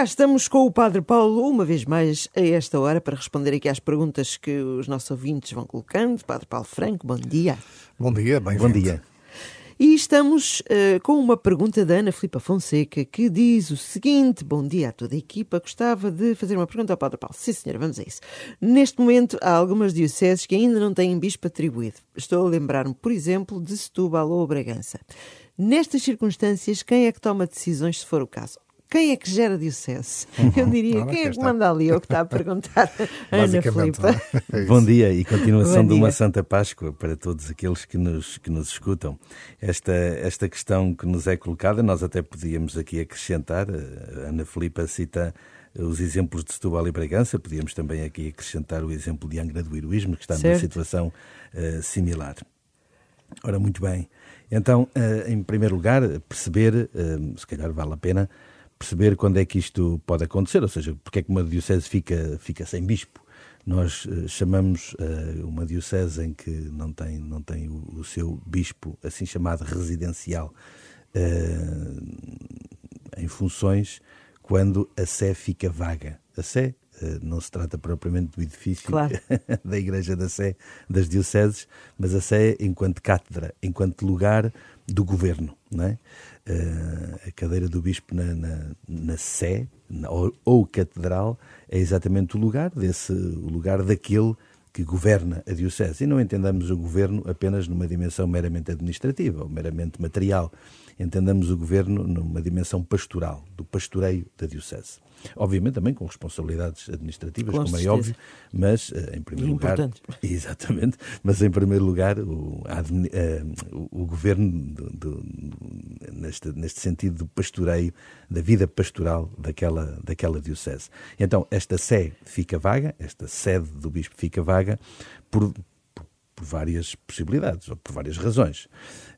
cá estamos com o Padre Paulo, uma vez mais, a esta hora, para responder aqui às perguntas que os nossos ouvintes vão colocando. Padre Paulo Franco, bom dia. Bom dia, bem-vindo. Bom dia. E estamos uh, com uma pergunta da Ana Filipa Fonseca, que diz o seguinte: Bom dia a toda a equipa. Gostava de fazer uma pergunta ao Padre Paulo. Sim, senhora, vamos a isso. Neste momento, há algumas dioceses que ainda não têm bispo atribuído. Estou a lembrar-me, por exemplo, de Setúbal ou Bragança. Nestas circunstâncias, quem é que toma decisões se for o caso? Quem é que gera diocese? Uhum. Eu diria, quem é que manda ali? É o que está a perguntar Ana Filipa. É Bom dia e continuação de uma Santa Páscoa para todos aqueles que nos, que nos escutam. Esta, esta questão que nos é colocada, nós até podíamos aqui acrescentar, a Ana Filipa cita os exemplos de Setúbal e Bragança, podíamos também aqui acrescentar o exemplo de Angra do Heroísmo, que está certo. numa situação uh, similar. Ora, muito bem. Então, uh, em primeiro lugar, perceber, uh, se calhar vale a pena, perceber quando é que isto pode acontecer, ou seja, porque é que uma diocese fica, fica sem bispo. Nós uh, chamamos uh, uma diocese em que não tem, não tem o, o seu bispo, assim chamado residencial, uh, em funções, quando a sé fica vaga. A sé não se trata propriamente do edifício claro. da Igreja da Sé das dioceses, mas a Sé enquanto cátedra, enquanto lugar do governo. Não é? Uh, a cadeira do bispo na, na, na Sé, na, ou, ou, catedral, é exatamente o lugar desse o lugar daquele que governa a diocese. E não entendamos o governo apenas numa dimensão meramente administrativa ou meramente material. Entendamos o governo numa dimensão pastoral, do pastoreio da diocese. Obviamente também com responsabilidades administrativas, com como é óbvio, mas eh, em primeiro lugar. Exatamente, mas em primeiro lugar o, eh, o, o governo do, do, neste, neste sentido do pastoreio, da vida pastoral daquela, daquela diocese. Então, esta sé fica vaga, esta sede do bispo fica vaga, por, por, por várias possibilidades, ou por várias razões.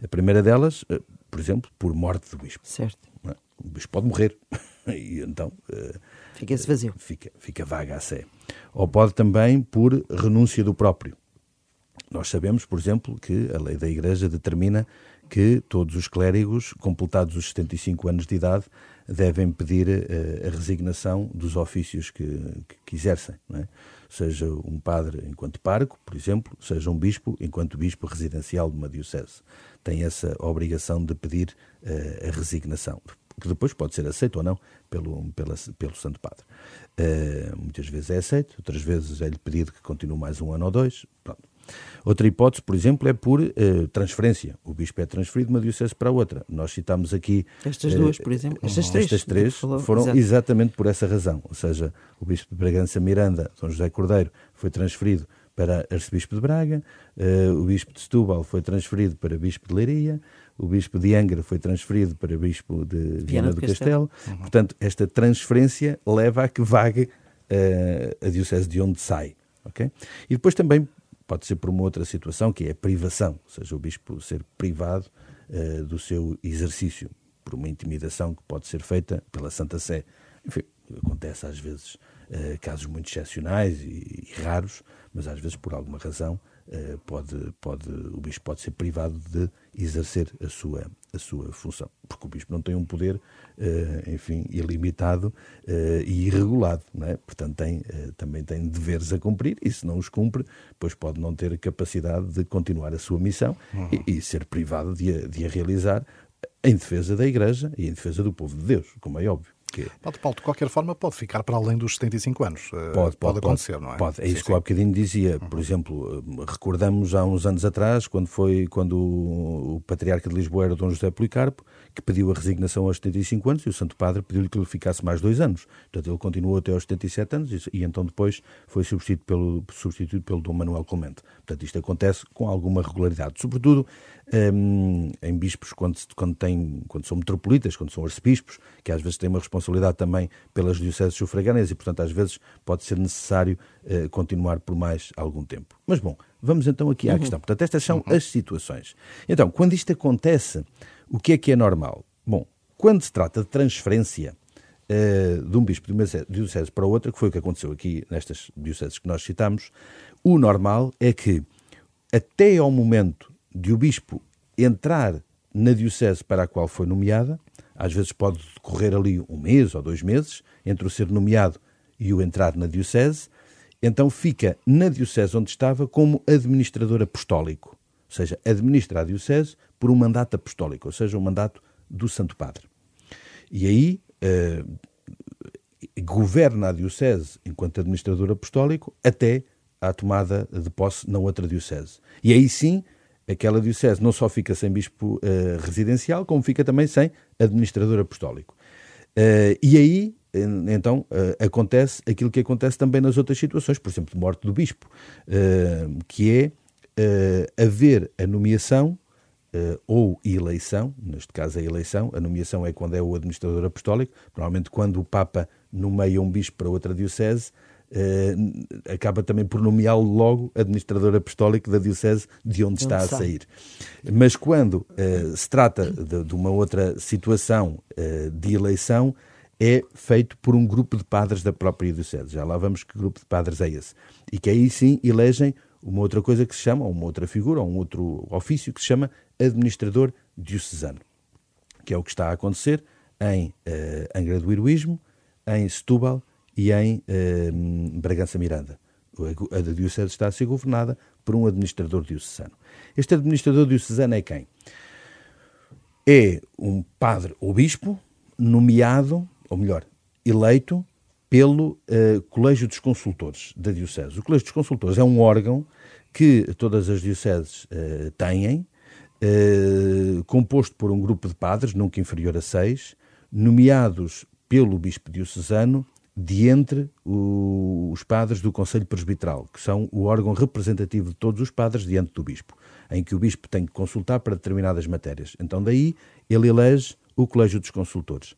A primeira delas, eh, por exemplo, por morte do bispo. Certo. É? O bispo pode morrer. e então. Uh, Fica-se vazio. Fica, fica vaga a sé. Ou pode também por renúncia do próprio. Nós sabemos, por exemplo, que a lei da Igreja determina que todos os clérigos, completados os 75 anos de idade, devem pedir uh, a resignação dos ofícios que, que, exercem. É? Seja um padre enquanto pároco, por exemplo, seja um bispo enquanto bispo residencial de uma diocese. Tem essa obrigação de pedir uh, a resignação que depois pode ser aceito ou não pelo, pela, pelo Santo Padre. Uh, muitas vezes é aceito, outras vezes é-lhe pedido que continue mais um ano ou dois. Pronto. Outra hipótese, por exemplo, é por uh, transferência. O bispo é transferido de uma diocese para outra. Nós citamos aqui... Estas duas, por exemplo. Estas três. Estas três foram Exato. exatamente por essa razão. Ou seja, o bispo de Bragança Miranda, São José Cordeiro, foi transferido para arcebispo de Braga, uh, o bispo de Setúbal foi transferido para bispo de Leiria, o bispo de Angra foi transferido para bispo de Viana, Viana do, do, Castelo. Castelo. Uhum. Portanto, esta transferência leva a que vague a diocese de onde sai. Okay? E depois também pode ser por uma outra situação, que é a privação, ou seja, o bispo ser privado uh, do seu exercício, por uma intimidação que pode ser feita pela Santa Sé. Enfim, acontece às vezes uh, casos muito excepcionais e, e, raros, mas às vezes por alguma razão pode, pode, o bispo pode ser privado de exercer a sua, a sua função, porque o bispo não tem um poder, uh, enfim, ilimitado e irregulado, não é? portanto tem, também tem deveres a cumprir e se não os cumpre, pois pode não ter capacidade de continuar a sua missão uhum. e, e, ser privado de a, de a realizar em defesa da Igreja e em defesa do povo de Deus, como é óbvio. Que... Pode, Paulo, de qualquer forma, pode ficar para além dos 75 anos. Eh, pode, pode, pode acontecer, pode, não é? Pode, é sim, isso sim. que eu há bocadinho dizia. Por uhum. exemplo, eh, recordamos há uns anos atrás, quando foi quando o, o patriarca de Lisboa era Dom José Policarpo, que pediu a resignação aos 75 anos e o Santo Padre pediu-lhe que ele ficasse mais dois anos. Portanto, ele continuou até aos 77 anos e, e então depois foi substituído pelo, substituído pelo Dom Manuel Clemente. Portanto, isto acontece com alguma regularidade. Sobretudo um, em bispos, quando, quando, tem, quando são metropolitas, quando são arcebispos, que às vezes têm uma responsabilidade também pelas dioceses sufragâneas e, portanto, às vezes pode ser necessário uh, continuar por mais algum tempo. Mas, bom, vamos então aqui à uhum. questão. Portanto, estas são uhum. as situações. Então, quando isto acontece, o que é que é normal? Bom, quando se trata de transferência uh, de um bispo de uma diocese para outra, que foi o que aconteceu aqui nestas dioceses que nós citamos, o normal é que até ao momento de o bispo entrar na diocese para a qual foi nomeada, às vezes pode decorrer ali um mês ou dois meses entre o ser nomeado e o entrar na Diocese, então fica na Diocese onde estava como administrador apostólico, ou seja, administra a Diocese por um mandato apostólico, ou seja, um mandato do Santo Padre. E aí eh, governa a Diocese enquanto administrador apostólico até à tomada de posse na outra Diocese. E aí sim, aquela Diocese não só fica sem bispo uh, residencial, como fica também sem administrador apostólico. Uh, e aí, então, uh, acontece aquilo que acontece também nas outras situações, por exemplo, de morte do bispo, que é haver a nomeação ou eleição, neste caso a eleição, a nomeação é quando é o administrador apostólico, normalmente quando o Papa nomeia um bispo para outra diocese, Uh, acaba também por nomeá-lo logo administrador apostólico da diocese de onde está a sair. Mas quando uh, se trata de, de, uma outra situação uh, de eleição, é feito por um grupo de padres da própria diocese. Já lá vamos que grupo de padres é esse. E que aí sim elegem uma outra coisa que se chama, uma outra figura, um outro ofício que se chama administrador diocesano, que é o que está a acontecer em Angra do Heroísmo, em Setúbal e em eh, Bragança Miranda. A Diocese está a ser governada por um administrador diocesano. Este administrador diocesano é quem? É um padre ou bispo nomeado, ou melhor, eleito pelo uh, Colégio dos Consultores da Diocese. O Colégio dos Consultores é um órgão que todas as dioceses uh, têm, uh, composto por um grupo de padres, nunca inferior a seis, nomeados pelo bispo diocesano de entre o, os padres do Conselho Presbiteral, que são o órgão representativo de todos os padres diante do bispo, em que o bispo tem que consultar para determinadas matérias. Então, daí, ele elege o Colégio dos Consultores.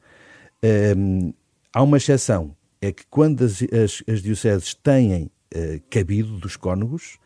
Um, há uma exceção, é que quando as, as, as dioceses têm uh, cabido dos cônegos,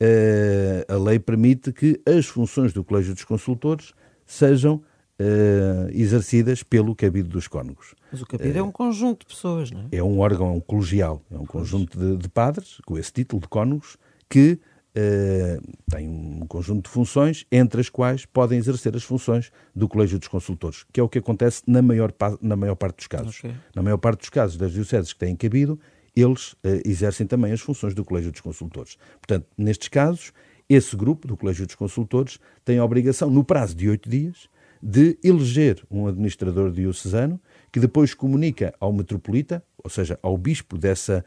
uh, a lei permite que as funções do Colégio dos Consultores sejam uh, exercidas pelo cabido dos cônegos. Mas o cabido é um conjunto de pessoas, não é? É um órgão colegial, é um conjunto de, de padres, com esse título de cônegos, que uh, tem um conjunto de funções, entre as quais podem exercer as funções do Colégio dos Consultores, que é o que acontece na maior, na maior parte dos casos. Okay. Na maior parte dos casos das dioceses que têm cabido, eles uh, exercem também as funções do Colégio dos Consultores. Portanto, nestes casos, esse grupo do Colégio dos Consultores tem a obrigação, no prazo de oito dias, de eleger um administrador diocesano que depois comunica ao metropolita, ou seja, ao bispo dessa,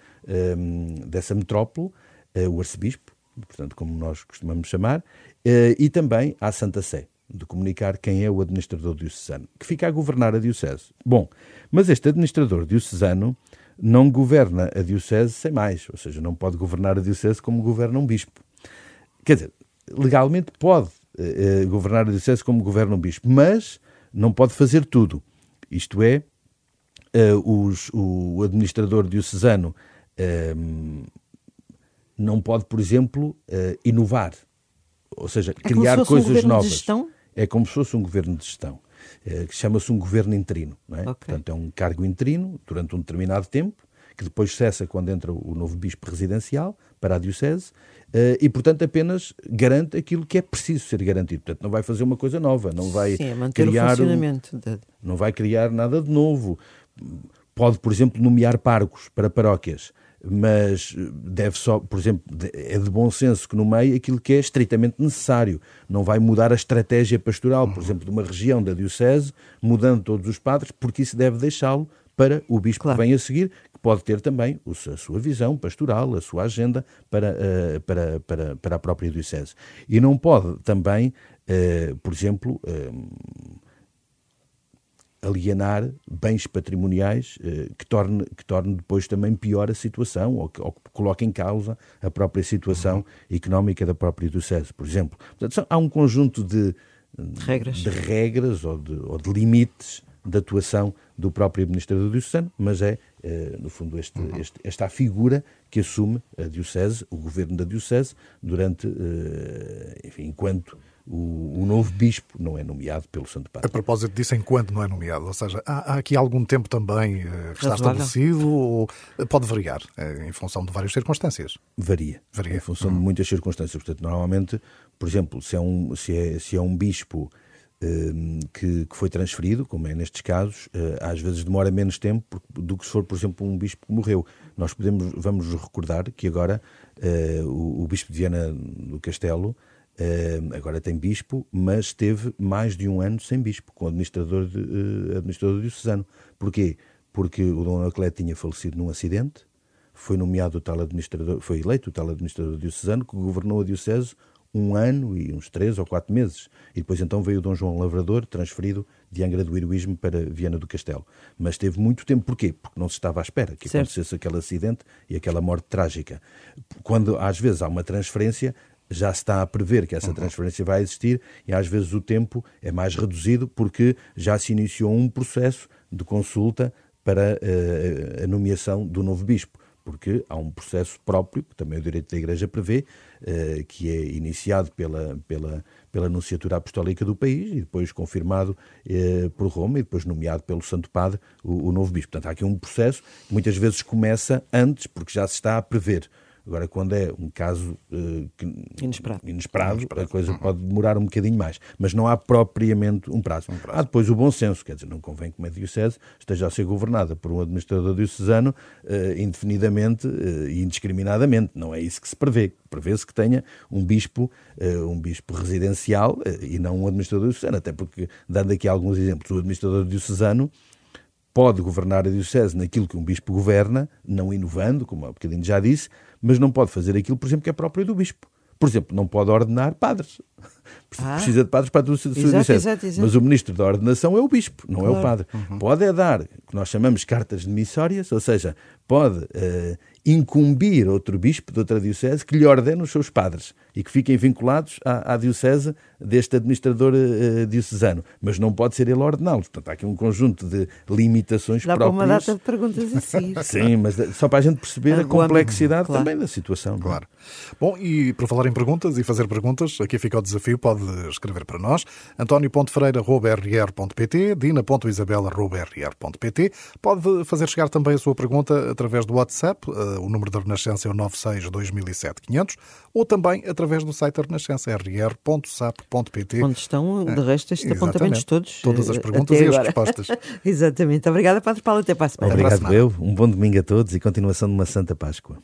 um, dessa metrópole, uh, o arcebispo, portanto, como nós costumamos chamar, uh, e também à Santa Sé, de comunicar quem é o administrador diocesano, que fica a governar a diocese. Bom, mas este administrador diocesano não governa a diocese sem mais, ou seja, não pode governar a diocese como governa um bispo. Quer dizer, legalmente pode, eh, eh, governar a Diocese como governa um bispo, mas não pode fazer tudo. Isto é, eh, os, o administrador diocesano não pode, por exemplo, inovar, ou seja, é criar coisas um novas. É como se fosse um governo de gestão. que chama-se um governo interino. Não é? Okay. Portanto, é um cargo interino durante um determinado tempo, que depois cessa quando entra o novo bispo residencial para a Diocese, Uh, e, portanto, apenas garante aquilo que é preciso ser garantido. Portanto, não vai fazer uma coisa nova, não vai Sim, é criar. O funcionamento de... Não vai criar nada de novo. Pode, por exemplo, nomear parcos para paróquias, mas deve só, por exemplo, é de bom senso que nomeie aquilo que é estritamente necessário. Não vai mudar a estratégia pastoral, por exemplo, de uma região da Diocese, mudando todos os padres, porque isso deve deixá-lo para o bispo claro. que vem a seguir, pode ter também a sua visão pastoral, a sua agenda para, uh, para, para, para a própria Diocese. E não pode também, uh, por exemplo, uh, alienar bens patrimoniais que, torne, que torne depois também pior a situação ou que, ou que coloque em causa a própria situação uhum. económica da própria Diocese, por exemplo. Portanto, há um conjunto de, de regras, de regras ou, de, ou de limites de atuação do próprio administrador diocesano, mas é, eh, no fundo, este, uhum. este, esta figura que assume a Diocese, o governo da Diocese, durante, eh, enfim, enquanto o, o, novo bispo não é nomeado pelo Santo Padre. A propósito disso, enquanto não é nomeado, ou seja, há, há aqui algum tempo também uh, que está estabelecido ou pode variar uh, em função de várias circunstâncias? Varia. Varia. Em função de uhum. muitas circunstâncias. Portanto, normalmente, por exemplo, se é um, se é, se é um bispo que, que, foi transferido, como é nestes casos, às vezes demora menos tempo do que se for, por exemplo, um bispo que morreu. Nós podemos, vamos recordar que agora o, o bispo de Viana do Castelo agora tem bispo, mas esteve mais de um ano sem bispo, com administrador, de, diocesano. Porquê? Porque o Dom Anacleto tinha falecido num acidente, foi nomeado o tal administrador, foi eleito o tal administrador diocesano, que governou a diocese um ano e uns três ou quatro meses. E depois então veio o Dom João Lavrador, transferido de Angra do Heroísmo para Viana do Castelo. Mas teve muito tempo. Porquê? Porque não se estava à espera que certo. acontecesse aquele acidente e aquela morte trágica. Quando às vezes há uma transferência, já se está a prever que essa uhum. transferência vai existir e às vezes o tempo é mais reduzido porque já se iniciou um processo de consulta para uh, a nomeação do novo bispo. Porque há um processo próprio, que também o direito da Igreja prevê, uh, que é iniciado pela, pela, pela Nunciatura Apostólica do país e depois confirmado uh, por Roma e depois nomeado pelo Santo Padre o, o novo bispo. Portanto, há aqui um processo que muitas vezes começa antes, porque já se está a prever. Agora, quando é um caso uh, que, inesperado. Inesperado, inesperado, a coisa uhum. pode demorar um bocadinho mais. Mas não há propriamente um prazo. um prazo. Há depois o bom senso, quer dizer, não convém que uma diocese esteja a ser governada por um administrador diocesano uh, indefinidamente uh, e indiscriminadamente. Não é isso que se prevê. Prevê-se que tenha um bispo, um bispo residencial e não um administrador diocesano. Até porque, dando aqui alguns exemplos, o administrador diocesano pode governar a Diocese naquilo que um bispo governa, não inovando, como há um bocadinho já disse, mas não pode fazer aquilo, por exemplo, que é próprio do bispo. Por exemplo, não pode ordenar padres. Ah. Precisa de padres para a sua Diocese. Mas o ministro da ordenação é o bispo, não claro. é o padre. Uhum. Pode é dar, o que nós chamamos cartas demissórias, ou seja, pode uh, incumbir outro bispo de outra diocese que lhe ordene os seus padres e que fiquem vinculados à, à diocese deste administrador uh, diocesano, mas não pode ser ele ordená-los. Portanto, há aqui um conjunto de limitações Dá próprias. Dá uma data de perguntas assim. Sim, mas só para a gente perceber a complexidade claro. também da situação. É? Claro. Bom, e para falar em perguntas e fazer perguntas, aqui fica o desafio, pode escrever para nós, antonio.ferreira.rr.pt, dina.isabela.rr.pt. Pode fazer chegar também a sua pergunta através do WhatsApp, uh, o número da Renascença é o 96 2007 500, ou também através do site da Renascença, rr.sap.pt. Onde estão, de resto, estes apontamentos todos. Todas as eh, perguntas e as respostas. Exatamente. Obrigada, Padre Paulo. Até para a semana. Obrigado, eu. Um bom domingo a todos e continuação de uma Santa Páscoa.